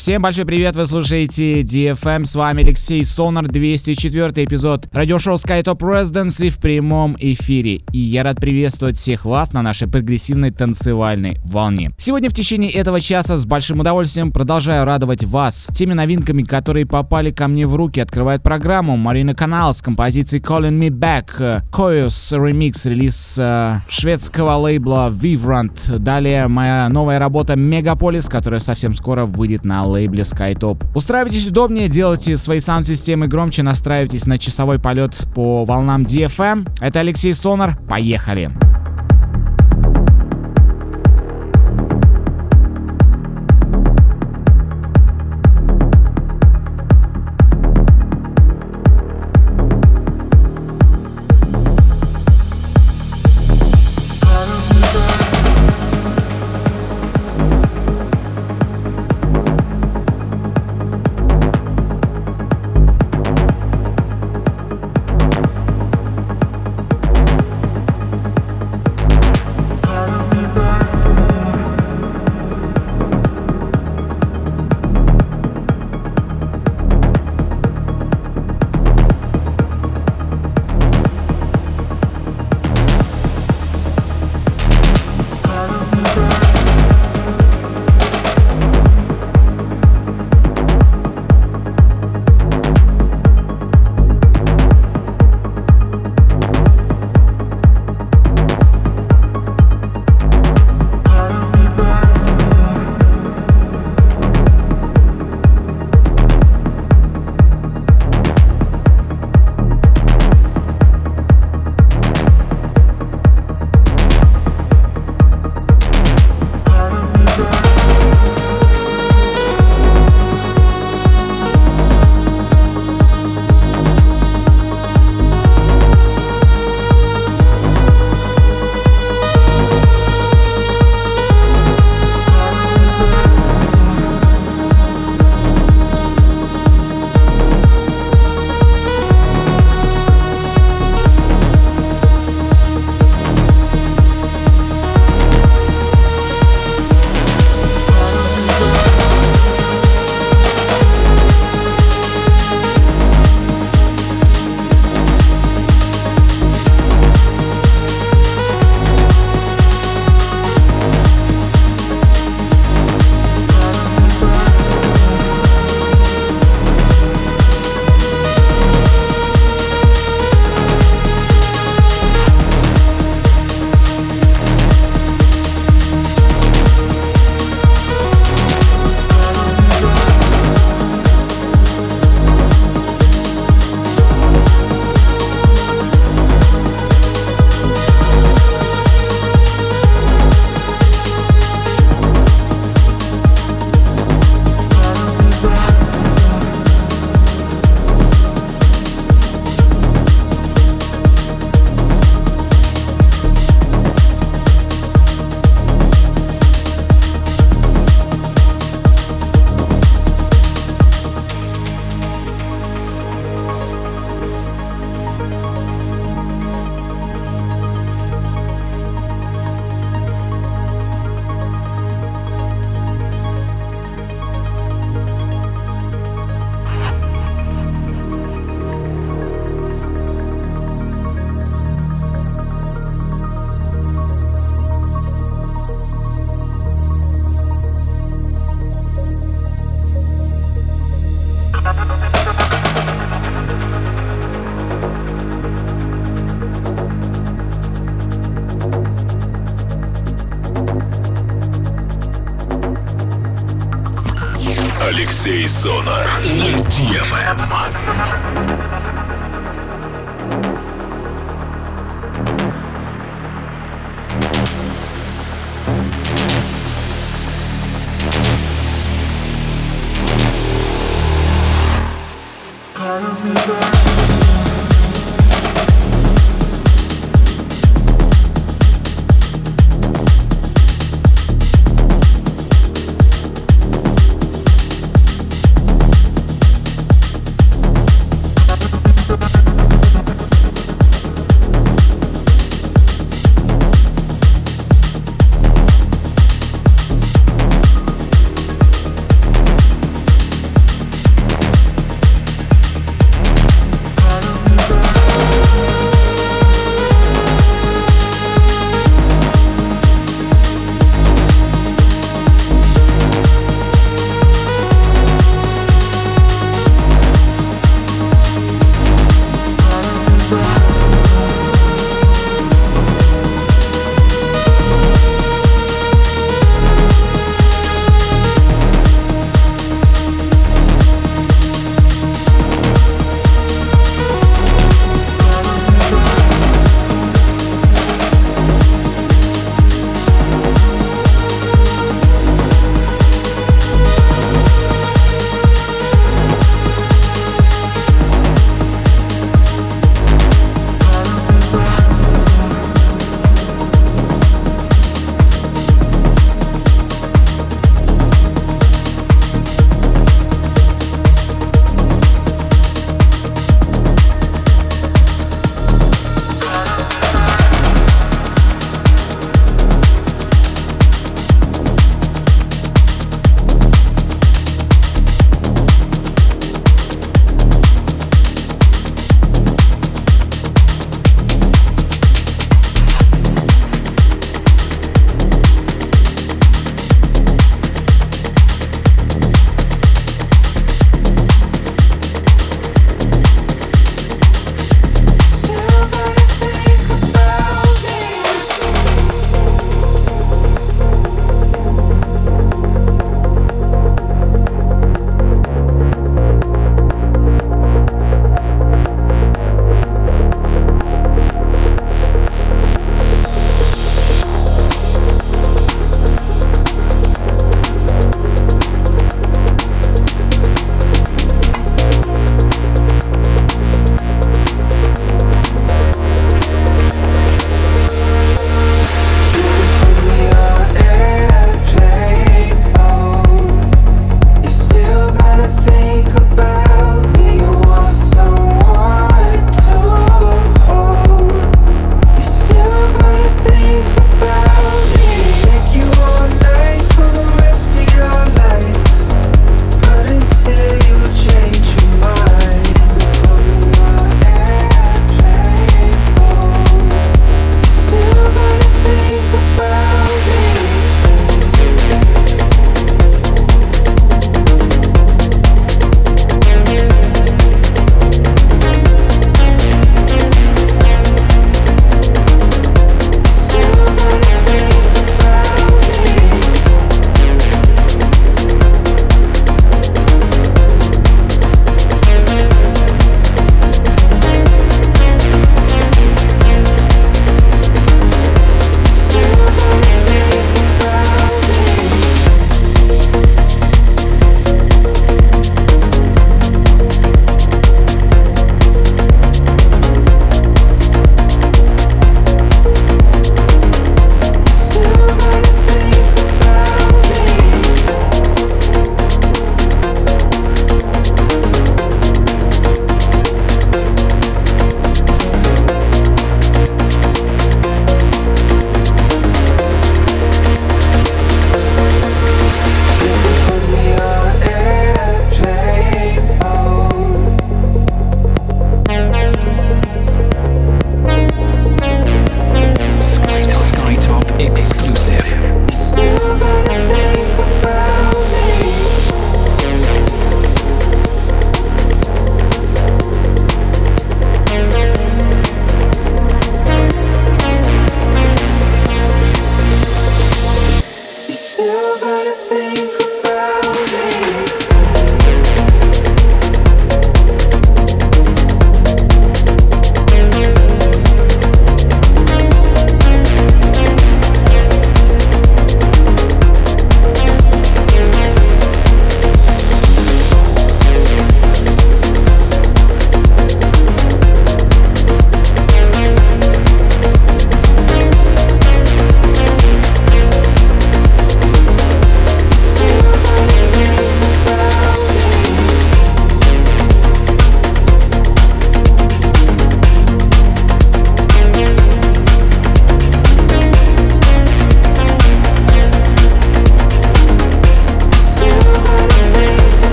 Всем большой привет, вы слушаете DFM, с вами Алексей Сонар, 204 эпизод радиошоу SkyTop Residency в прямом эфире. И я рад приветствовать всех вас на нашей прогрессивной танцевальной волне. Сегодня в течение этого часа с большим удовольствием продолжаю радовать вас теми новинками, которые попали ко мне в руки. Открывает программу Марина Канал с композицией Calling Me Back, Koyos ремикс, релиз э, шведского лейбла Vivrant. Далее моя новая работа Megapolis, которая совсем скоро выйдет на лейбле SkyTop. Устраивайтесь удобнее, делайте свои саунд-системы громче, настраивайтесь на часовой полет по волнам DFM. Это Алексей Сонар, поехали! Алексей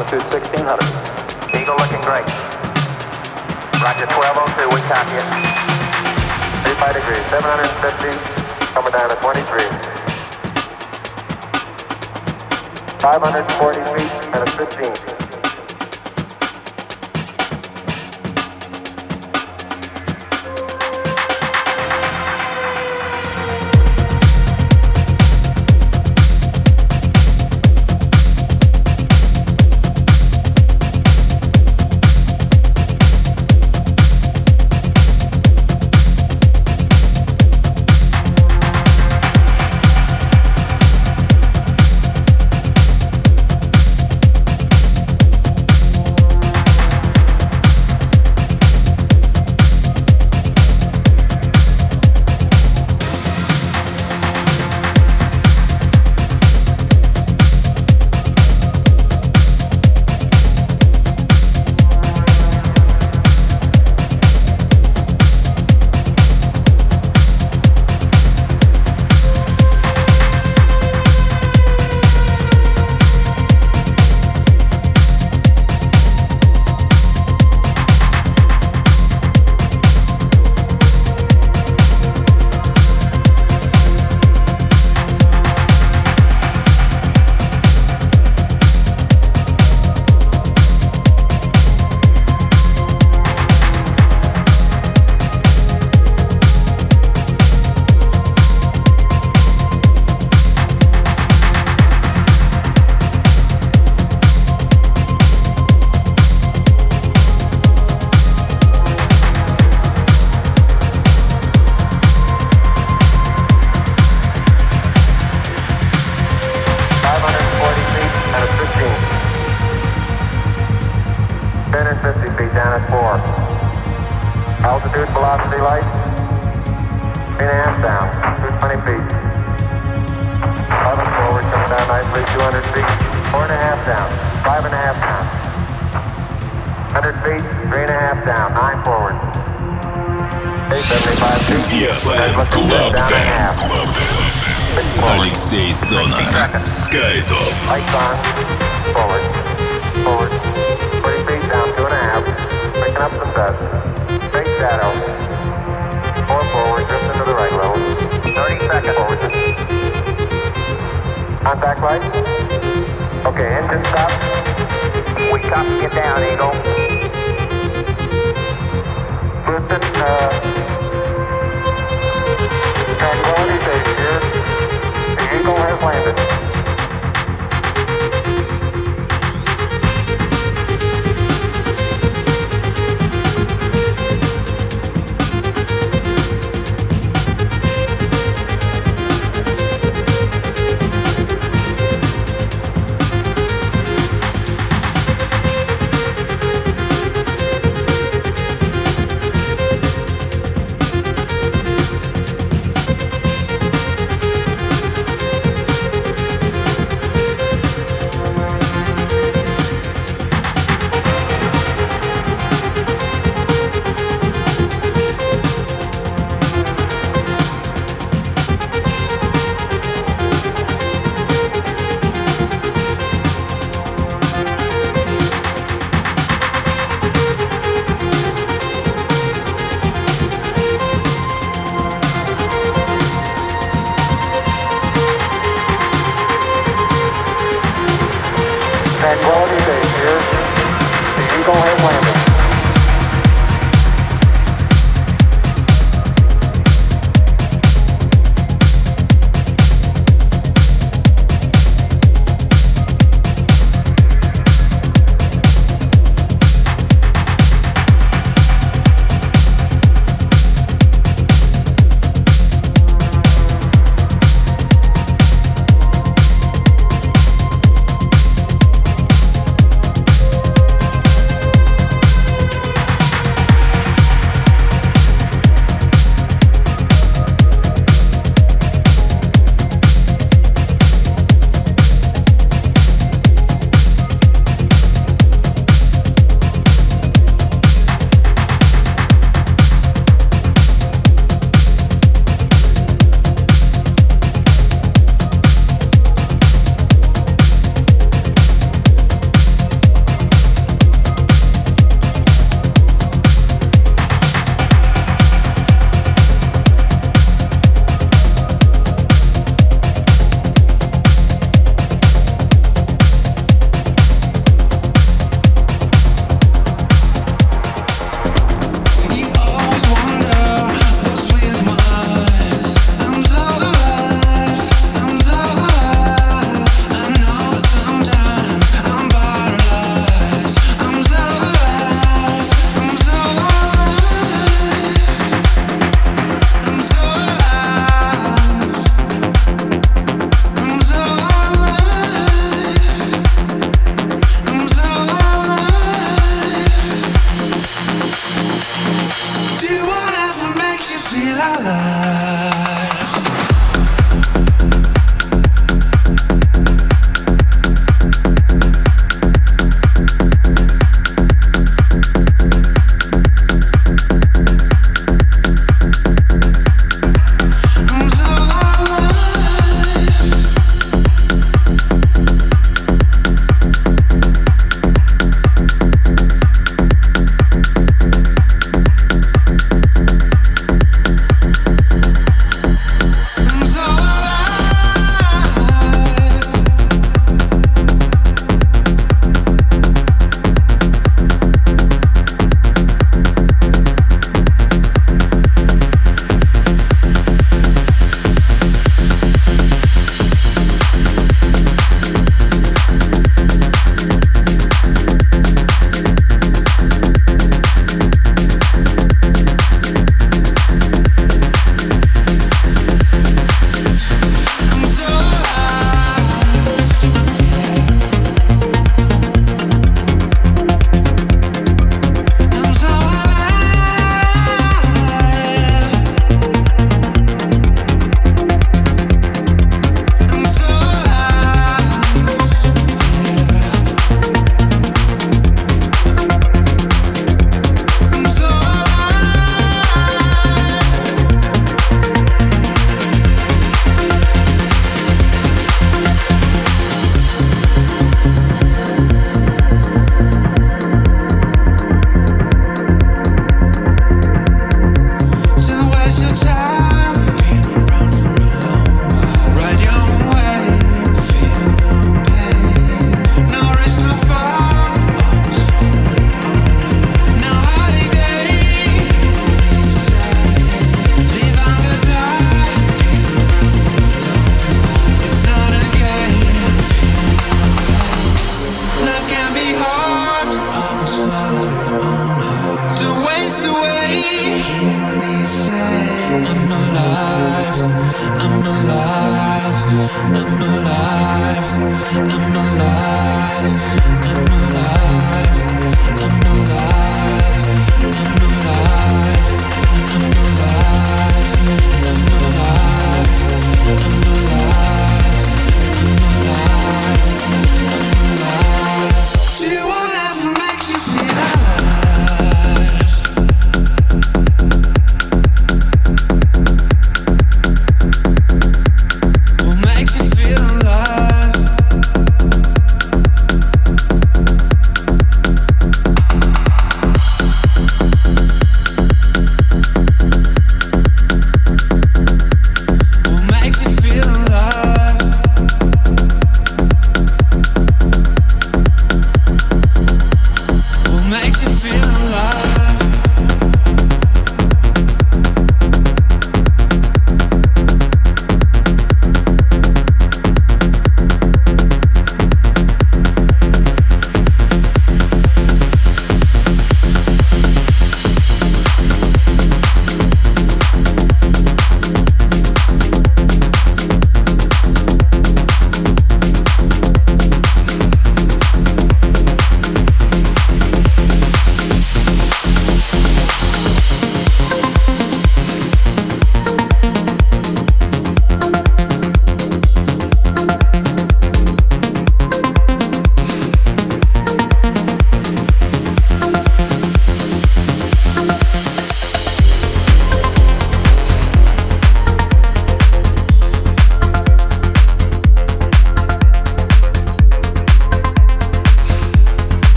altitude 1600. Eagle looking great. Roger 1202, we copy it. 85 degrees, 750, coming down to 23. 540 feet and a 15. Зона. Skytop. Forward. Forward. feet down, two and a half. Picking up shadow. Forward, drift into the right 30 seconds. Contact light. Okay, engine stop. We copy, get down, Eagle. Drifting, uh, tranquility base here. Eagle has landed.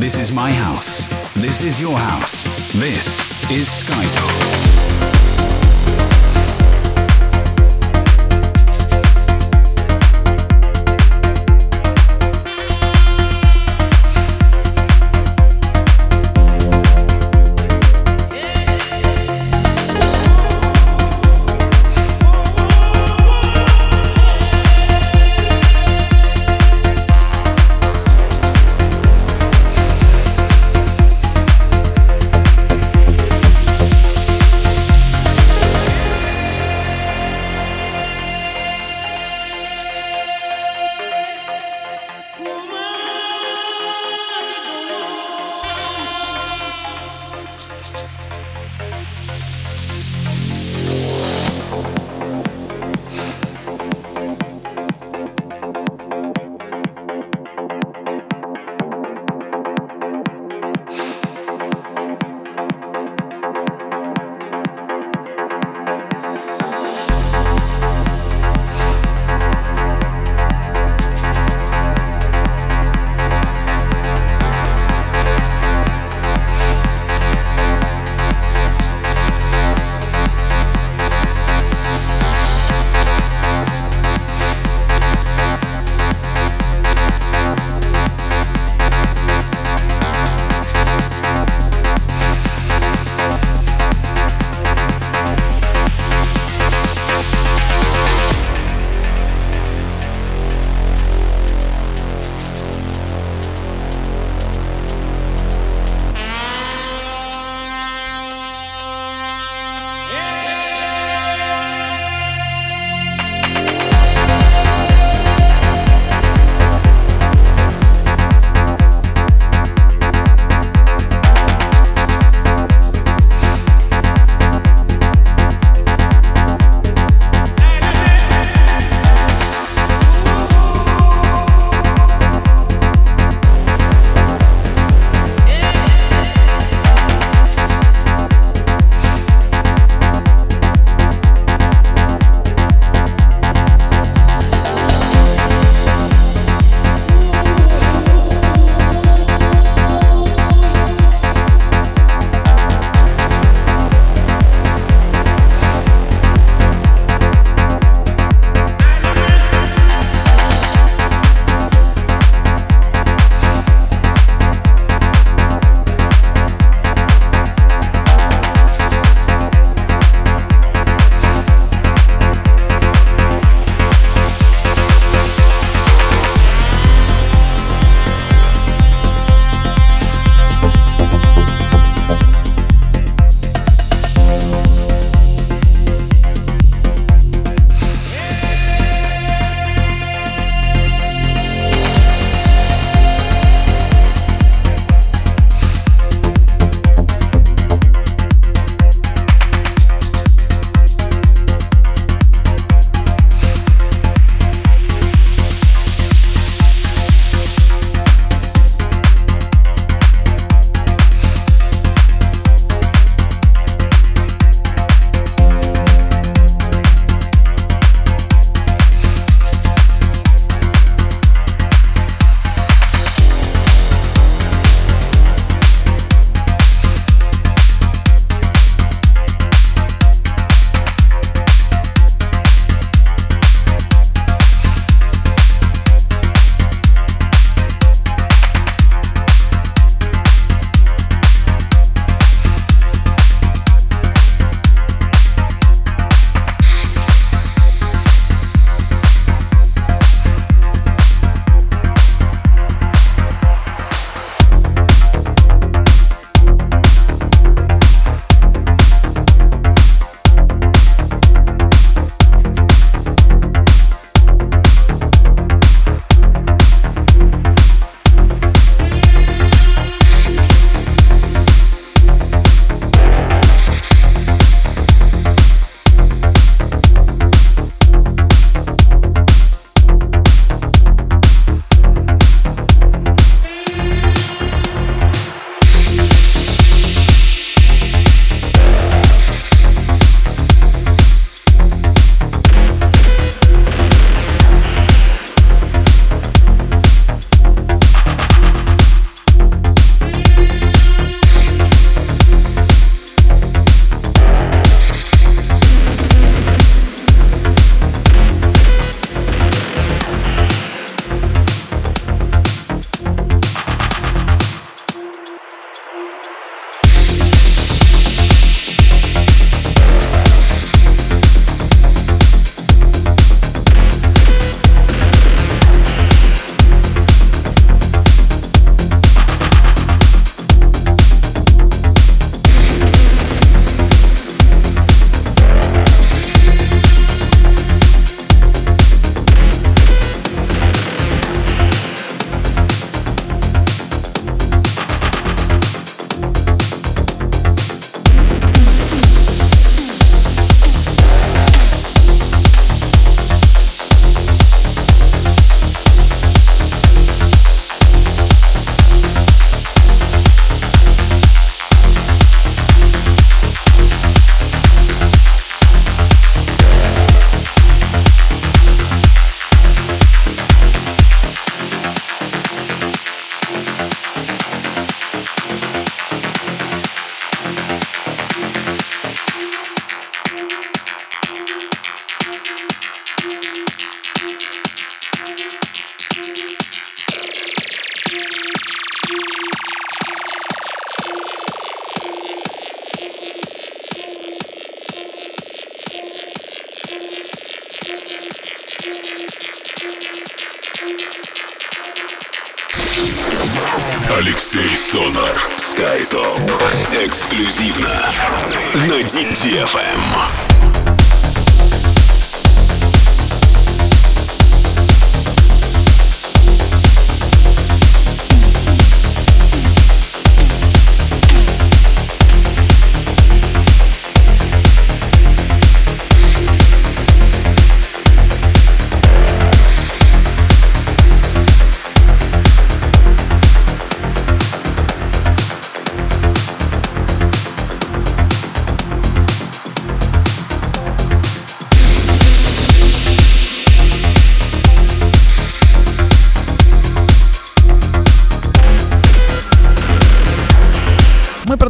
This is my house. This is your house. This is Skytop.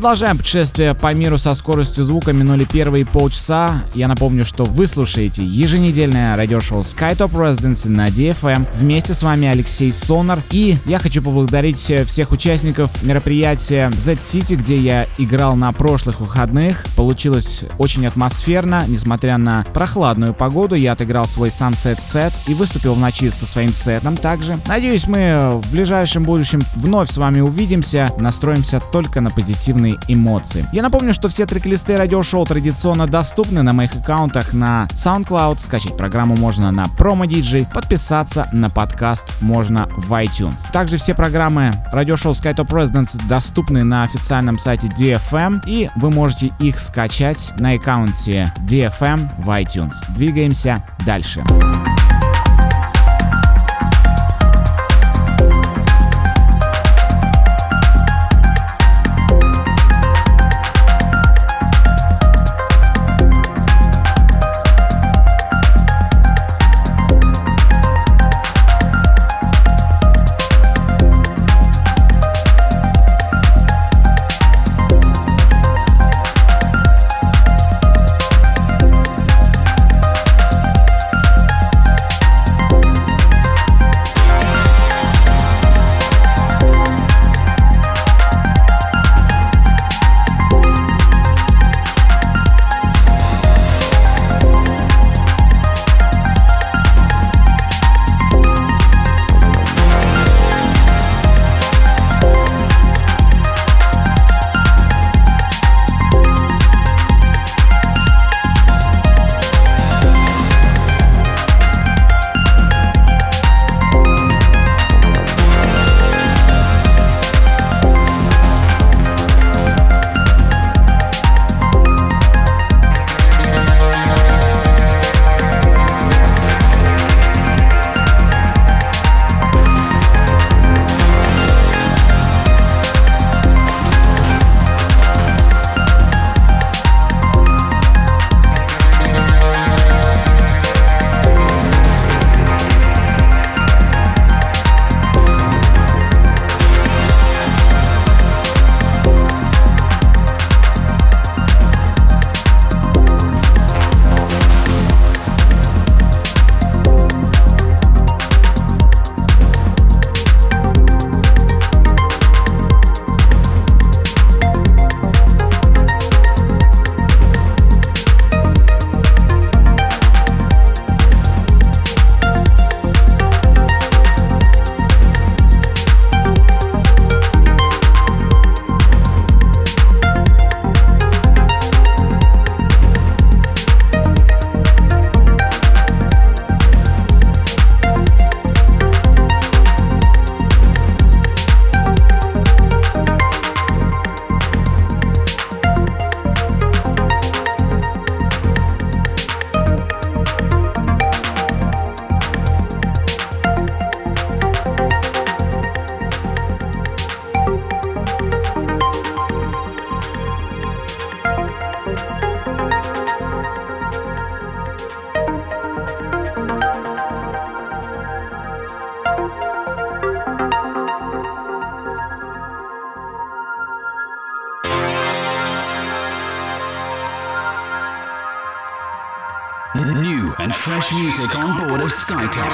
Продолжаем путешествие по миру со скоростью звука. Минули первые полчаса. Я напомню, что вы слушаете еженедельное радиошоу SkyTop Residency на DFM. Вместе с вами Алексей Сонар. И я хочу поблагодарить всех участников мероприятия Z-City, где я играл на прошлых выходных. Получилось очень атмосферно, несмотря на прохладную погоду. Я отыграл свой Sunset Set и выступил в ночи со своим сетом также. Надеюсь, мы в ближайшем будущем вновь с вами увидимся. Настроимся только на позитивный позитивные эмоции. Я напомню, что все трек-листы радиошоу традиционно доступны на моих аккаунтах на SoundCloud, скачать программу можно на Promo DJ, подписаться на подкаст можно в iTunes. Также все программы радиошоу SkyTop Residence доступны на официальном сайте DFM, и вы можете их скачать на аккаунте DFM в iTunes. Двигаемся дальше. Дальше. and fresh music on board of Skytop.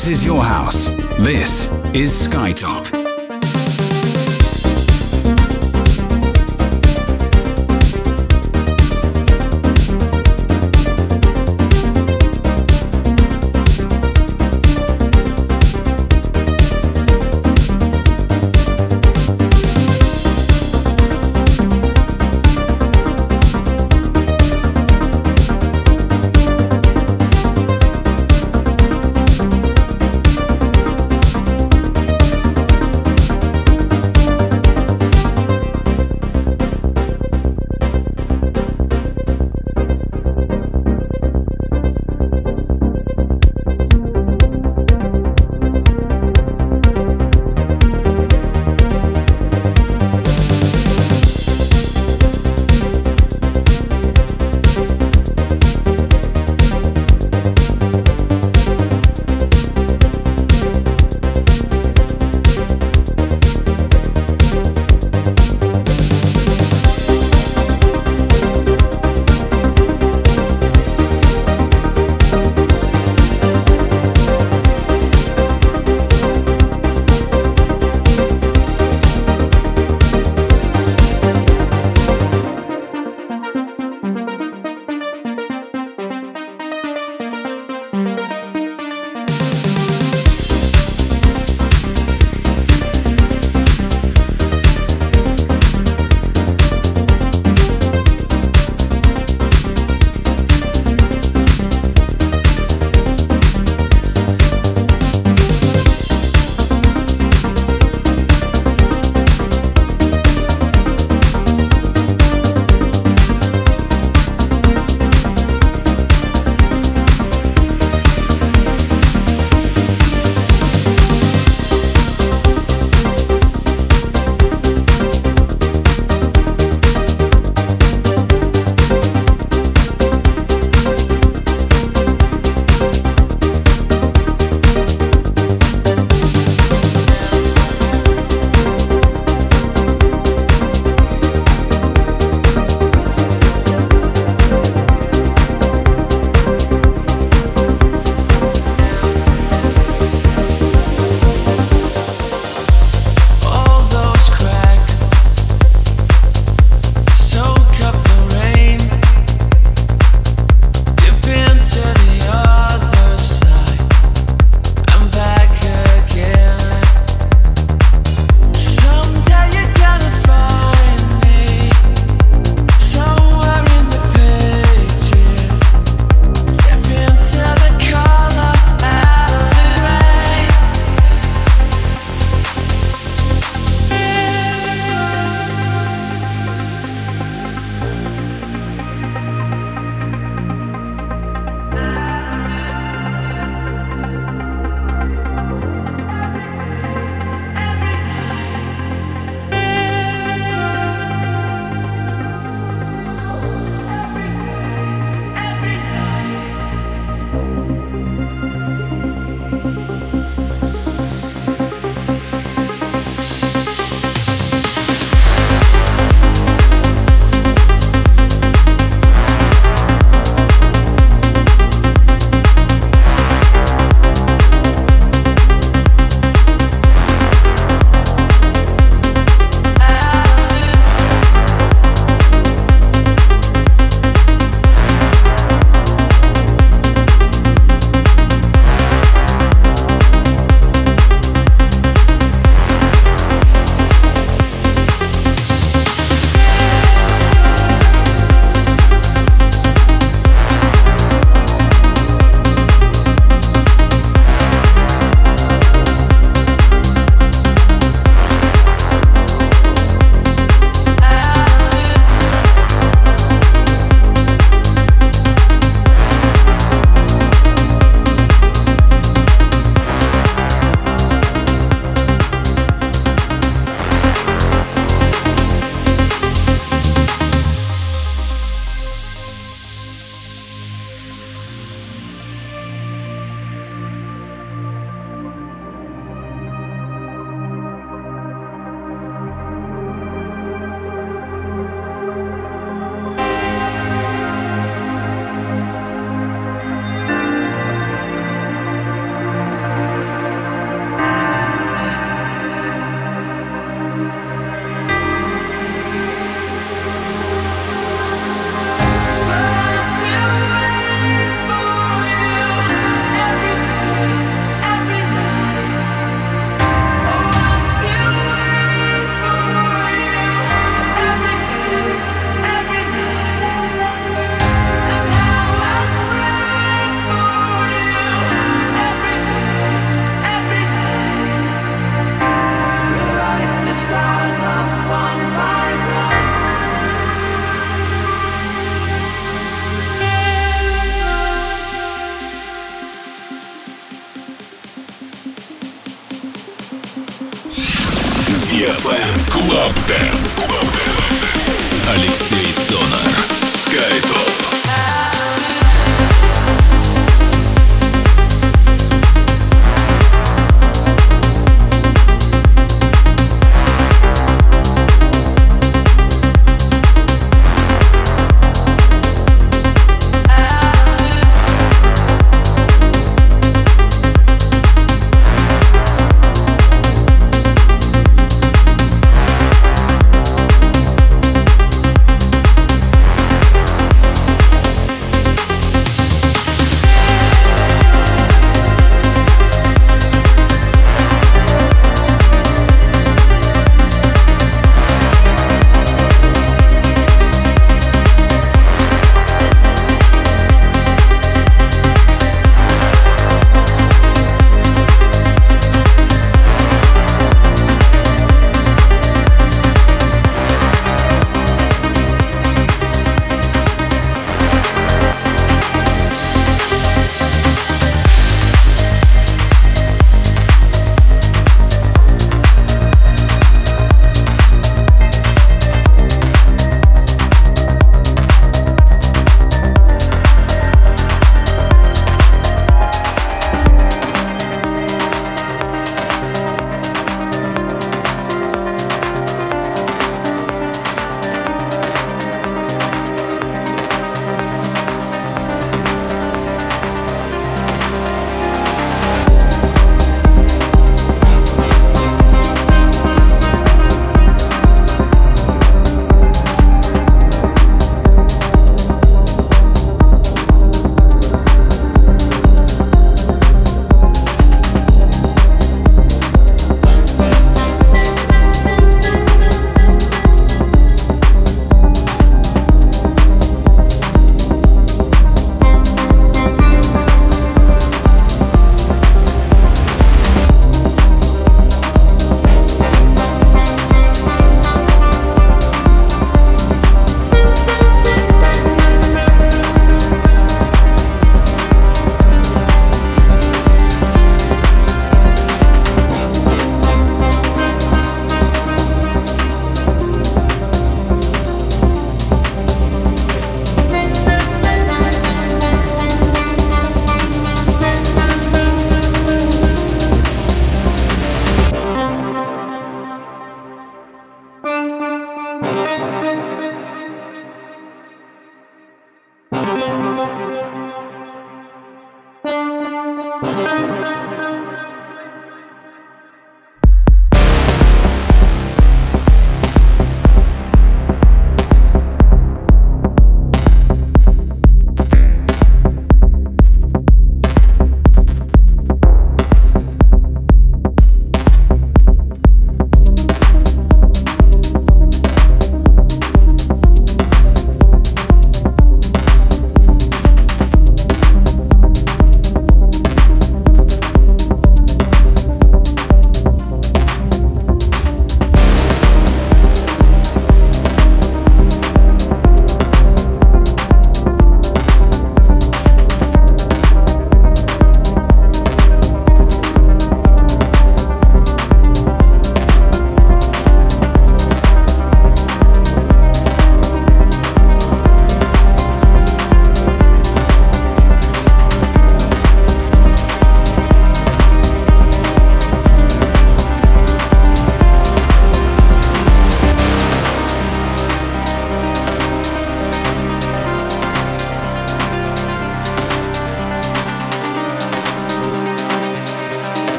This is your house. This is Skytop.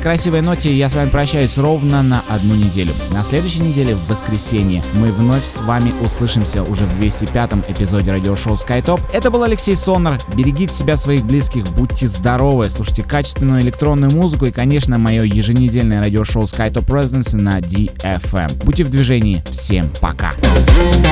Этой красивой ноте я с вами прощаюсь ровно на одну неделю. На следующей неделе, в воскресенье, мы вновь с вами услышимся уже в 205-м эпизоде радиошоу SkyTop. Это был Алексей Сонар. Берегите себя, своих близких, будьте здоровы, слушайте качественную электронную музыку и, конечно, мое еженедельное радиошоу SkyTop Residency на DFM. Будьте в движении. Всем пока. emptiness